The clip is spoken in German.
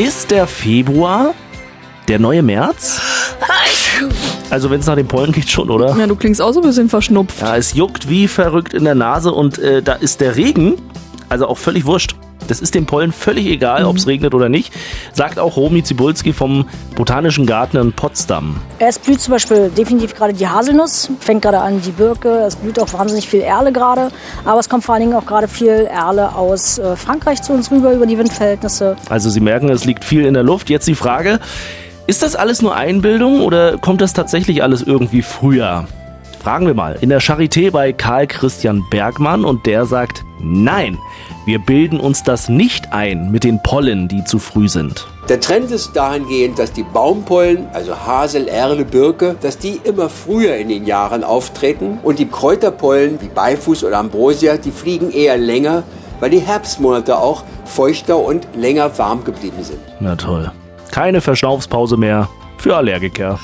Ist der Februar der neue März? Also wenn es nach dem Pollen geht schon, oder? Ja, du klingst auch so ein bisschen verschnupft. Ja, es juckt wie verrückt in der Nase und äh, da ist der Regen, also auch völlig wurscht. Das ist dem Pollen völlig egal, ob es regnet oder nicht, sagt auch Romy Zibulski vom Botanischen Garten in Potsdam. Es blüht zum Beispiel definitiv gerade die Haselnuss, fängt gerade an die Birke, es blüht auch wahnsinnig viel Erle gerade, aber es kommt vor allen Dingen auch gerade viel Erle aus äh, Frankreich zu uns rüber über die Windverhältnisse. Also Sie merken, es liegt viel in der Luft. Jetzt die Frage, ist das alles nur Einbildung oder kommt das tatsächlich alles irgendwie früher? Fragen wir mal in der Charité bei Karl Christian Bergmann und der sagt, nein, wir bilden uns das nicht ein mit den Pollen, die zu früh sind. Der Trend ist dahingehend, dass die Baumpollen, also Hasel, Erle, Birke, dass die immer früher in den Jahren auftreten und die Kräuterpollen wie Beifuß oder Ambrosia, die fliegen eher länger, weil die Herbstmonate auch feuchter und länger warm geblieben sind. Na toll. Keine Verschnaufspause mehr für Allergiker.